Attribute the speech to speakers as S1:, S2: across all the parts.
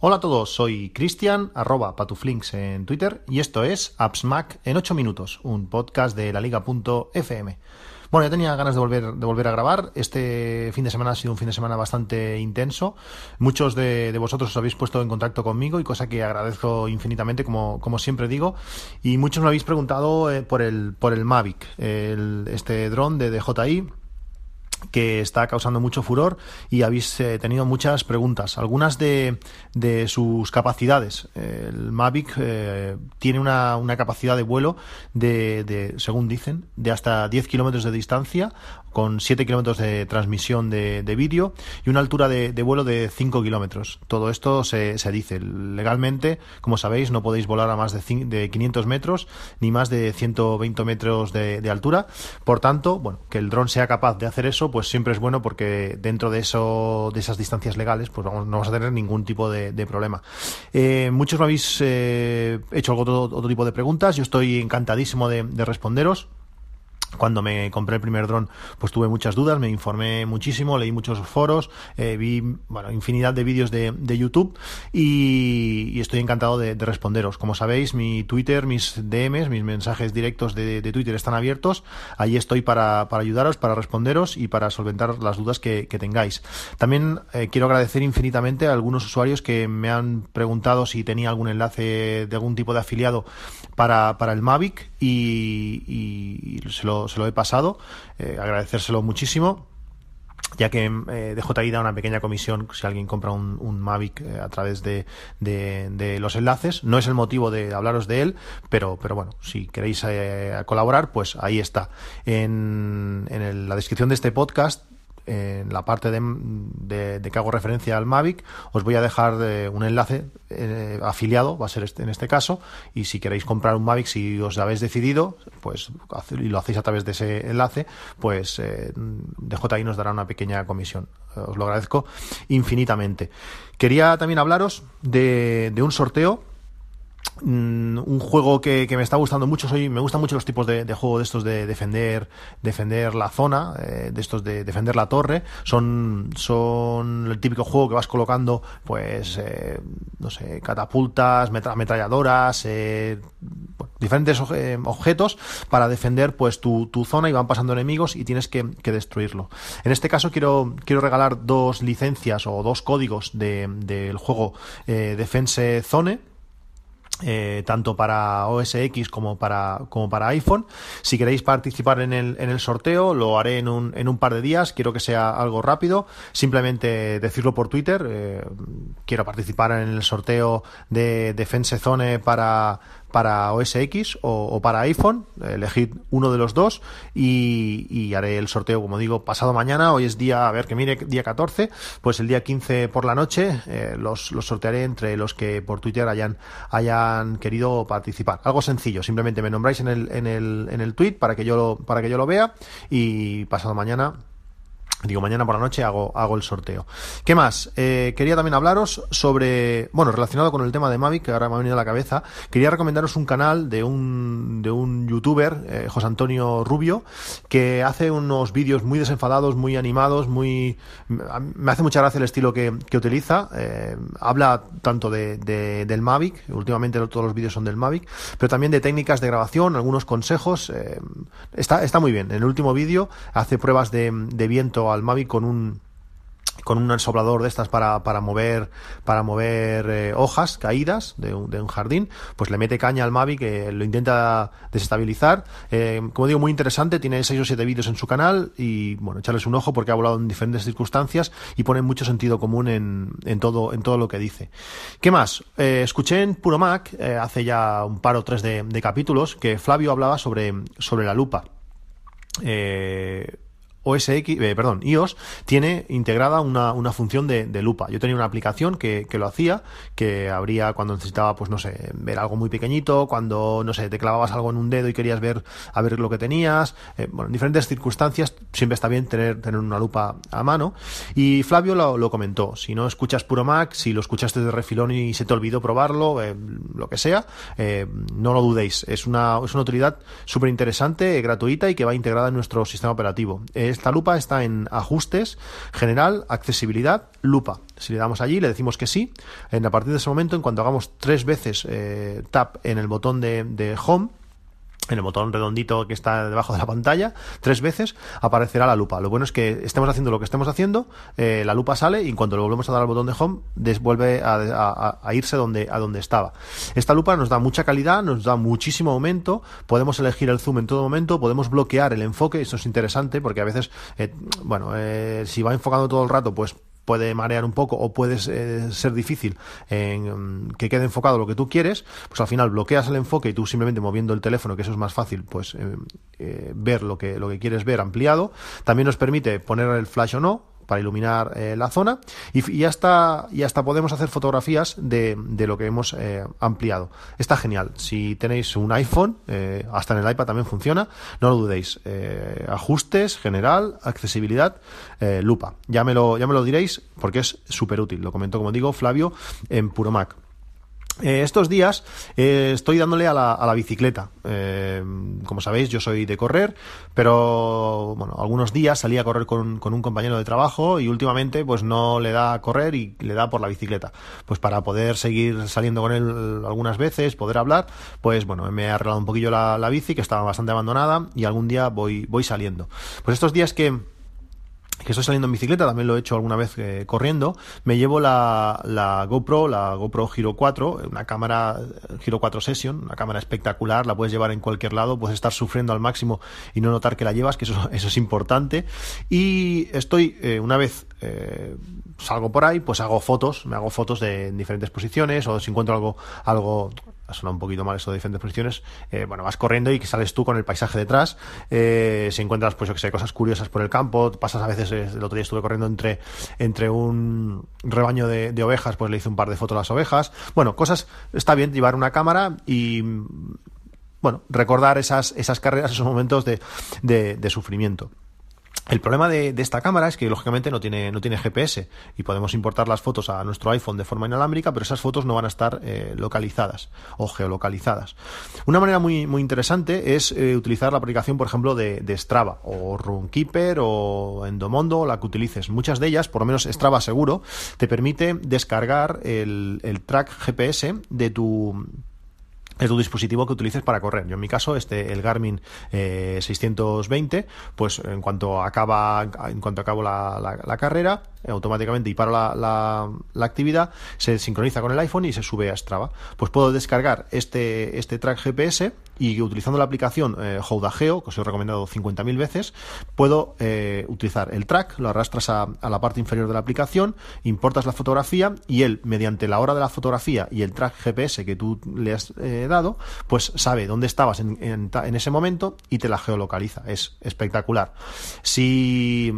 S1: Hola a todos, soy Cristian, arroba patuflinks en Twitter, y esto es Apps Mac en 8 minutos, un podcast de la liga.fm. Bueno, ya tenía ganas de volver, de volver a grabar. Este fin de semana ha sido un fin de semana bastante intenso. Muchos de, vosotros os habéis puesto en contacto conmigo y cosa que agradezco infinitamente, como, como siempre digo. Y muchos me habéis preguntado eh, por, el, por el Mavic, este dron de DJI que está causando mucho furor y habéis eh, tenido muchas preguntas. Algunas de, de sus capacidades. El Mavic eh, tiene una, una, capacidad de vuelo de, de, según dicen, de hasta 10 kilómetros de distancia con 7 kilómetros de transmisión de, vídeo y una altura de, vuelo de 5 kilómetros. Todo esto se, dice. Legalmente, como sabéis, no podéis volar a más de, de 500 metros ni más de 120 metros de, altura. Por tanto, bueno, que el dron sea capaz de hacer eso, pues siempre es bueno porque dentro de eso, de esas distancias legales, pues vamos, no vamos a tener ningún tipo de, problema. Eh, muchos me habéis eh, hecho otro, otro tipo de preguntas. Yo estoy encantadísimo de responderos. Cuando me compré el primer dron, pues tuve muchas dudas, me informé muchísimo, leí muchos foros, eh, vi bueno, infinidad de vídeos de, de YouTube y, estoy encantado de, responderos. Como sabéis, mi Twitter, mis DMs, mis mensajes directos de, Twitter están abiertos. Ahí estoy para, para, ayudaros, para responderos y para solventar las dudas que, tengáis. También eh, quiero agradecer infinitamente a algunos usuarios que me han preguntado si tenía algún enlace de algún tipo de afiliado para, para el Mavic y se lo se lo he pasado, eh, agradecérselo muchísimo ya que eh, DJI da una pequeña comisión si alguien compra un, Mavic eh, a través de, los enlaces. No es el motivo de hablaros de él, pero, pero bueno, si queréis eh, colaborar, pues ahí está. En la descripción de este podcast en la parte de, que hago referencia al Mavic, os voy a dejar eh, un enlace eh, afiliado, va a ser este, en este caso, y si queréis comprar un Mavic, si os habéis decidido, pues y lo hacéis a través de ese enlace, pues eh, DJI nos dará una pequeña comisión. Os lo agradezco infinitamente. Quería también hablaros de, de un sorteo Mm, un juego que, me está gustando mucho. Soy, me gustan mucho los tipos de, juego de estos de defender, defender la zona, eh, de estos de defender la torre. Son, son el típico juego que vas colocando, pues, eh, no sé, catapultas, ametralladoras, eh, diferentes objetos para defender, pues, tu, zona y van pasando enemigos y tienes que, destruirlo. En este caso quiero, quiero regalar dos licencias o dos códigos del juego Defense Zone eh, tanto para OS X como para, como para iPhone. Si queréis participar en el, en el sorteo, lo haré en un, en un par de días. Quiero que sea algo rápido. Simplemente decirlo por Twitter. Eh, quiero participar en el sorteo de Defense Zone para, para OS X o, para iPhone, elegid uno de los dos y, haré el sorteo, como digo, pasado mañana, hoy es día, a ver que mire, día 14, pues el día 15 por la noche eh, los, los, sortearé entre los que por Twitter hayan, hayan querido participar. Algo sencillo, simplemente me nombráis en el, en el, en el tweet para que yo lo, para que yo lo vea y pasado mañana Digo, mañana por la noche hago, hago el sorteo. ¿Qué más? Eh, quería también hablaros sobre, bueno, relacionado con el tema de Mavic, que ahora me ha venido a la cabeza, quería recomendaros un canal de un, de un youtuber, eh, José Antonio Rubio, que hace unos vídeos muy desenfadados, muy animados, muy... Me hace mucha gracia el estilo que, que utiliza. Eh, habla tanto de, de, del Mavic, últimamente todos los vídeos son del Mavic, pero también de técnicas de grabación, algunos consejos. está, está muy bien. En el último vídeo hace pruebas de, de viento al Mavic con un con un soplador de estas para, para mover para mover eh, hojas caídas de un, de un, jardín, pues le mete caña al Mavic, que lo intenta desestabilizar. Eh, como digo, muy interesante, tiene 6 o 7 vídeos en su canal y bueno, echarles un ojo porque ha volado en diferentes circunstancias y pone mucho sentido común en, en, todo, en todo lo que dice. ¿Qué más? Eh, escuché en Puro Mac, hace ya un par o tres de, de capítulos, que Flavio hablaba sobre, sobre la lupa. Eh, OS eh, perdón, iOS tiene integrada una, una función de, lupa. Yo tenía una aplicación que, que, lo hacía, que abría cuando necesitaba, pues no sé, ver algo muy pequeñito, cuando, no sé, te clavabas algo en un dedo y querías ver, a ver lo que tenías. Eh, bueno, en diferentes circunstancias siempre está bien tener, tener una lupa a mano. Y Flavio lo, comentó. Si no escuchas puro Mac, si lo escuchaste de refilón y se te olvidó probarlo, eh, lo que sea, no lo dudéis. Es una, es una utilidad súper interesante, gratuita y que va integrada en nuestro sistema operativo. Es esta lupa está en ajustes, general, accesibilidad, lupa. Si le damos allí, le decimos que sí. En, a partir de ese momento, en cuanto hagamos tres veces eh, tap en el botón de, de home, en el botón redondito que está debajo de la pantalla, tres veces aparecerá la lupa. Lo bueno es que estemos haciendo lo que estemos haciendo, eh, la lupa sale y en cuanto le volvemos a dar al botón de home, vuelve a, irse donde, a donde estaba. Esta lupa nos da mucha calidad, nos da muchísimo aumento, podemos elegir el zoom en todo momento, podemos bloquear el enfoque, esto es interesante porque a veces, eh, bueno, eh, si va enfocando todo el rato, pues puede marear un poco o puede eh, ser difícil en, que quede enfocado lo que tú quieres, pues al final bloqueas el enfoque y tú simplemente moviendo el teléfono, que eso es más fácil, pues eh, eh, ver lo que, lo que quieres ver ampliado. También nos permite poner el flash o no, para iluminar eh, la zona y, hasta, y hasta podemos hacer fotografías de, de lo que hemos eh, ampliado. Está genial. Si tenéis un iPhone, eh, hasta en el iPad también funciona, no lo dudéis. ajustes, general, accesibilidad, lupa. Ya me, lo, ya me lo diréis porque es súper útil. Lo comentó, como digo, Flavio en Puro Mac. Eh, estos días eh, estoy dándole a la, a la bicicleta. Eh, como sabéis, yo soy de correr, pero bueno, algunos días salí a correr con, un compañero de trabajo y últimamente pues no le da a correr y le da por la bicicleta. Pues para poder seguir saliendo con él algunas veces, poder hablar, pues bueno, me he arreglado un poquillo la, la bici que estaba bastante abandonada y algún día voy, voy saliendo. Pues estos días que que estoy saliendo en bicicleta, también lo he hecho alguna vez eh, corriendo, me llevo la, GoPro, la GoPro Hero 4, una cámara Hero 4 Session, una cámara espectacular, la puedes llevar en cualquier lado, puedes estar sufriendo al máximo y no notar que la llevas, que eso, es importante. Y estoy, eh, una vez eh, salgo por ahí, pues hago fotos, me hago fotos de diferentes posiciones o si encuentro algo, algo ha sonado un poquito mal eso de diferentes posiciones, eh, bueno, vas corriendo y que sales tú con el paisaje detrás, eh, si encuentras, pues yo que sé, cosas curiosas por el campo, pasas a veces, eh, el otro día estuve corriendo entre, entre un rebaño de, ovejas, pues le hice un par de fotos a las ovejas, bueno, cosas, está bien llevar una cámara y, bueno, recordar esas, esas carreras, esos momentos de, de sufrimiento. El problema de, de, esta cámara es que lógicamente no tiene, no tiene GPS y podemos importar las fotos a nuestro iPhone de forma inalámbrica, pero esas fotos no van a estar eh, localizadas o geolocalizadas. Una manera muy, muy interesante es eh, utilizar la aplicación, por ejemplo, de, de, Strava o Runkeeper o Endomondo, la que utilices. Muchas de ellas, por lo menos Strava seguro, te permite descargar el, el track GPS de tu es tu dispositivo que utilices para correr. Yo en mi caso, este, el Garmin eh, 620, pues en cuanto acaba, en cuanto acabo la, la, la carrera, automáticamente y paro la, la, actividad, se sincroniza con el iPhone y se sube a Strava. Pues puedo descargar este, este track GPS y utilizando la aplicación eh, Houdageo, que os he recomendado 50.000 veces, puedo eh, utilizar el track, lo arrastras a, a, la parte inferior de la aplicación, importas la fotografía y él, mediante la hora de la fotografía y el track GPS que tú le has eh, dado, pues sabe dónde estabas en, en, en ese momento y te la geolocaliza. Es espectacular. Si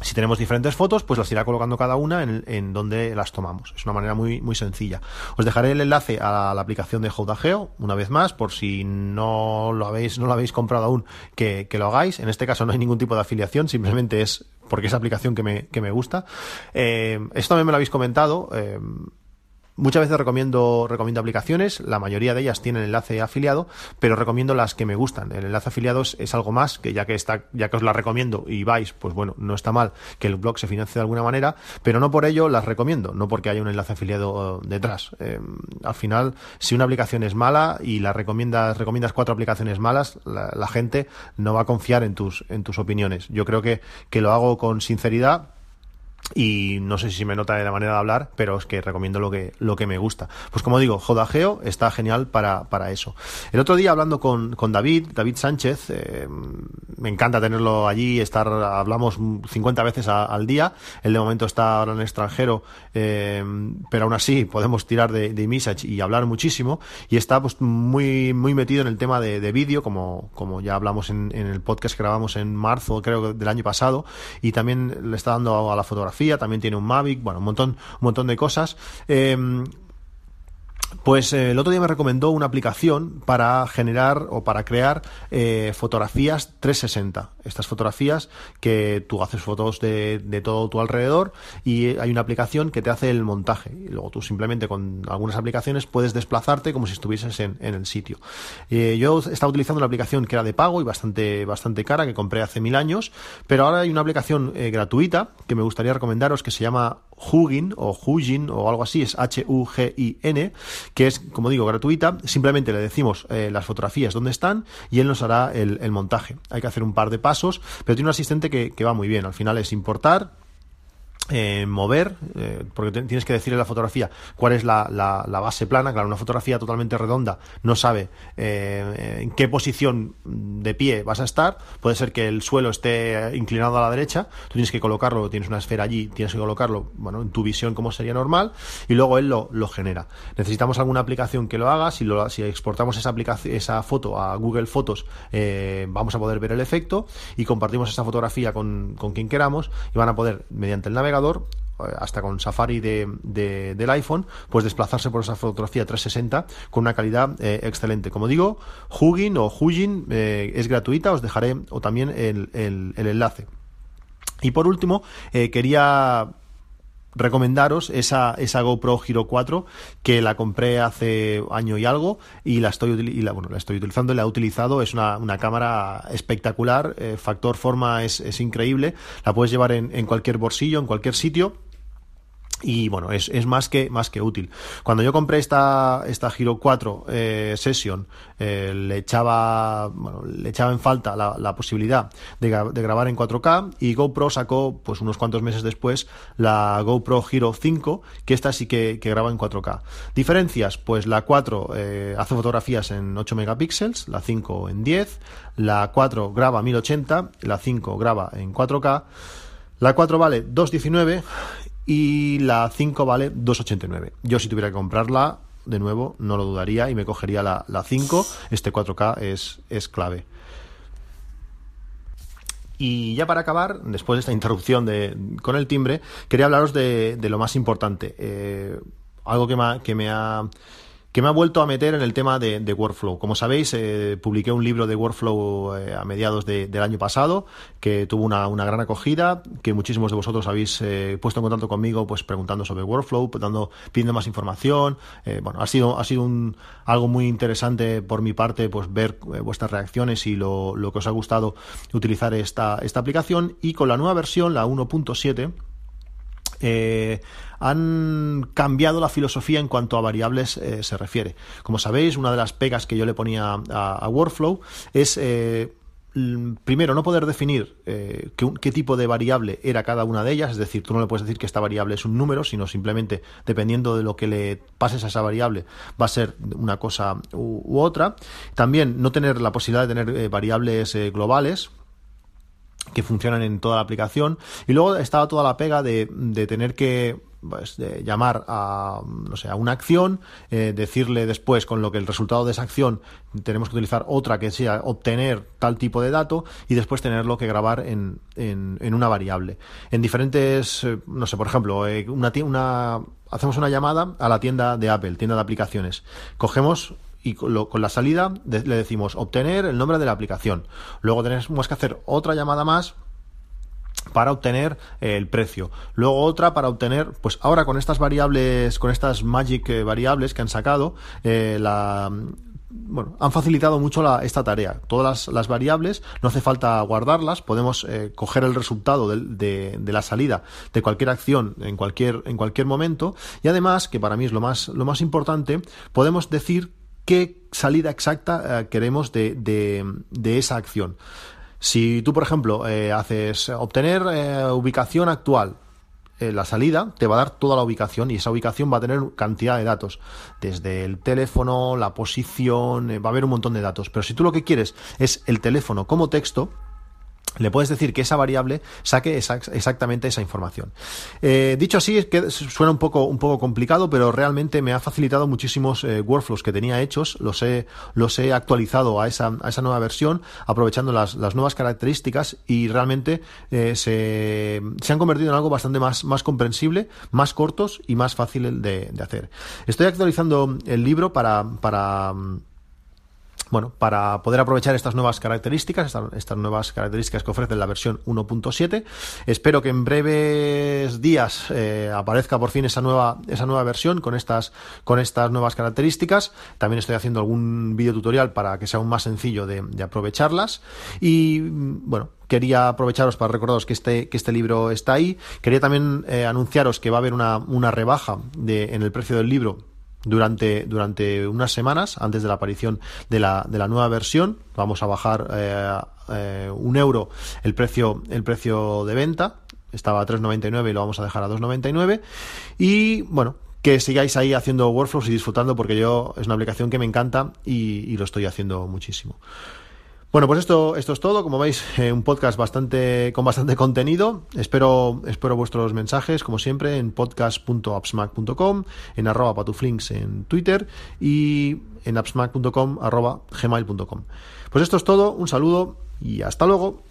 S1: si tenemos diferentes fotos, pues las irá colocando cada una en, en, donde las tomamos. Es una manera muy, muy sencilla. Os dejaré el enlace a la, aplicación de Houdageo, una vez más, por si no lo habéis, no lo habéis comprado aún, que, que, lo hagáis. En este caso no hay ningún tipo de afiliación, simplemente es porque es aplicación que me, que me gusta. Eh, esto también me lo habéis comentado. Eh, Muchas veces recomiendo, recomiendo aplicaciones, la mayoría de ellas tienen enlace afiliado, pero recomiendo las que me gustan. El enlace afiliado es, algo más, que ya que está, ya que os la recomiendo y vais, pues bueno, no está mal que el blog se financie de alguna manera, pero no por ello las recomiendo, no porque haya un enlace afiliado detrás. Eh, al final, si una aplicación es mala y la recomiendas, recomiendas cuatro aplicaciones malas, la, la gente no va a confiar en tus, en tus opiniones. Yo creo que, que lo hago con sinceridad y no sé si me nota de la manera de hablar, pero es que recomiendo lo que, lo que me gusta. Pues como digo, Jodageo está genial para, para eso. El otro día hablando con, con David, David Sánchez, eh, me encanta tenerlo allí, estar, hablamos 50 veces al día, él de momento está ahora en extranjero, eh, pero aún así podemos tirar de, de Image y hablar muchísimo, y está pues muy, muy metido en el tema de, de vídeo, como, como ya hablamos en, en el podcast que grabamos en marzo, creo, del año pasado, y también le está dando a la fotografía también tiene un Mavic, bueno, un montón, un montón de cosas. Eh, Pues eh, el otro día me recomendó una aplicación para generar o para crear eh, fotografías 360. Estas fotografías que tú haces fotos de, de, todo tu alrededor y hay una aplicación que te hace el montaje. Y luego tú simplemente con algunas aplicaciones puedes desplazarte como si estuvieses en, en el sitio. Eh, yo estaba utilizando una aplicación que era de pago y bastante, bastante cara que compré hace mil años, pero ahora hay una aplicación gratuita que me gustaría recomendaros que se llama Hugin o Hugin o algo así, es H-U-G-I-N, que es, como digo, gratuita. Simplemente le decimos eh, las fotografías donde están y él nos hará el, el, montaje. Hay que hacer un par de pasos, pero tiene un asistente que, que va muy bien. Al final es importar, eh, mover, eh, porque tienes que decirle a la fotografía cuál es la, la, base plana. Claro, una fotografía totalmente redonda no sabe eh, en qué posición de pie vas a estar. Puede ser que el suelo esté inclinado a la derecha, tú tienes que colocarlo, tienes una esfera allí, tienes que colocarlo bueno, en tu visión como sería normal y luego él lo, lo genera. Necesitamos alguna aplicación que lo haga. Si, lo, si exportamos esa, aplicación, esa foto a Google Fotos, vamos a poder ver el efecto y compartimos esa fotografía con, con quien queramos y van a poder, mediante el navegador, hasta con Safari de, de, del iPhone, pues desplazarse por esa fotografía 360 con una calidad eh, excelente. Como digo, Hugin o Hugin eh, es gratuita, os dejaré o también el, el, enlace. Y por último, eh, quería recomendaros esa, esa GoPro Hero 4 que la compré hace año y algo y la estoy, y la, bueno, la estoy utilizando, la he utilizado, es una, una cámara espectacular, eh, factor forma es, es, increíble, la puedes llevar en, en cualquier bolsillo, en cualquier sitio y bueno, es, más que más que útil. Cuando yo compré esta, esta Giro 4 eh, Session, eh, le echaba bueno, le echaba en falta la, posibilidad de, grabar en 4K y GoPro sacó, pues unos cuantos meses después, la GoPro Hero 5, que esta sí que, que graba en 4K. Diferencias, pues la 4 eh, hace fotografías en 8 megapíxeles, la 5 en 10, la 4 graba 1080, la 5 graba en 4K. La 4 vale 2.19 y la 5 vale 2,89. Yo si tuviera que comprarla, de nuevo, no lo dudaría y me cogería la, la 5. Este 4K es, es clave. Y ya para acabar, después de esta interrupción de, con el timbre, quería hablaros de, de lo más importante. Eh, algo que me, que me ha que me ha vuelto a meter en el tema de, de workflow. Como sabéis, eh, publiqué un libro de workflow eh, a mediados de, del año pasado que tuvo una, una, gran acogida, que muchísimos de vosotros habéis eh, puesto en contacto conmigo pues preguntando sobre workflow, dando, pidiendo más información. Eh, bueno, ha sido, ha sido un, algo muy interesante por mi parte pues ver eh, vuestras reacciones y lo, lo, que os ha gustado utilizar esta, esta aplicación. Y con la nueva versión, la 1.7, eh, han cambiado la filosofía en cuanto a variables eh, se refiere. Como sabéis, una de las pegas que yo le ponía a, Workflow es eh, primero, no poder definir qué, tipo de variable era cada una de ellas, es decir, tú no le puedes decir que esta variable es un número, sino simplemente dependiendo de lo que le pases a esa variable va a ser una cosa u, otra. También no tener la posibilidad de tener variables globales, que funcionan en toda la aplicación. Y luego estaba toda la pega de, de tener que pues, de llamar a, no sé, a una acción, eh, decirle después con lo que el resultado de esa acción tenemos que utilizar otra que sea obtener tal tipo de dato y después tenerlo que grabar en, en, en una variable. En diferentes, eh, no sé, por ejemplo, eh, una, una, hacemos una llamada a la tienda de Apple, tienda de aplicaciones. Cogemos y con, lo, con la salida le decimos obtener el nombre de la aplicación. Luego tenemos que hacer otra llamada más para obtener eh, el precio. Luego otra para obtener, pues ahora con estas variables, con estas magic eh, variables que han sacado, eh, la, bueno, han facilitado mucho esta tarea. Todas las, variables no hace falta guardarlas, podemos coger el resultado de, de, de, la salida de cualquier acción en cualquier, en cualquier momento y además, que para mí es lo más, lo más importante, podemos decir qué salida exacta eh, queremos de, de, esa acción. Si tú, por ejemplo, eh, haces obtener eh, ubicación actual, la salida te va a dar toda la ubicación y esa ubicación va a tener cantidad de datos, desde el teléfono, la posición, va a haber un montón de datos. Pero si tú lo que quieres es el teléfono como texto, le puedes decir que esa variable saque exactamente esa información. Eh, dicho así, es que suena un poco, un poco complicado, pero realmente me ha facilitado muchísimos eh, workflows que tenía hechos, los he, los he actualizado a esa, a esa nueva versión, aprovechando las, las nuevas características y realmente eh, se, se, han convertido en algo bastante más, más comprensible, más cortos y más fácil de, de hacer. Estoy actualizando el libro para, para bueno, para poder aprovechar estas nuevas características, estas, nuevas características que ofrece la versión 1.7. Espero que en breves días eh, aparezca por fin esa nueva, esa nueva versión con estas, con estas nuevas características. También estoy haciendo algún vídeo tutorial para que sea aún más sencillo de, aprovecharlas. Y bueno, quería aprovecharos para recordaros que este, que este libro está ahí. Quería también eh, anunciaros que va a haber una, una rebaja de, en el precio del libro durante, durante unas semanas antes de la aparición de la, de la nueva versión. Vamos a bajar eh, eh, un euro el precio, el precio de venta. Estaba a 3,99 y lo vamos a dejar a 2,99. Y bueno, que sigáis ahí haciendo workflows y disfrutando porque yo es una aplicación que me encanta y lo estoy haciendo muchísimo. Bueno, pues esto, esto es todo. Como veis, eh, un podcast bastante, con bastante contenido. Espero, espero vuestros mensajes, como siempre, en podcast.appsmac.com, en arroba patuflinks en Twitter y en appsmac.com arroba gmail.com. Pues esto es todo. Un saludo y hasta luego.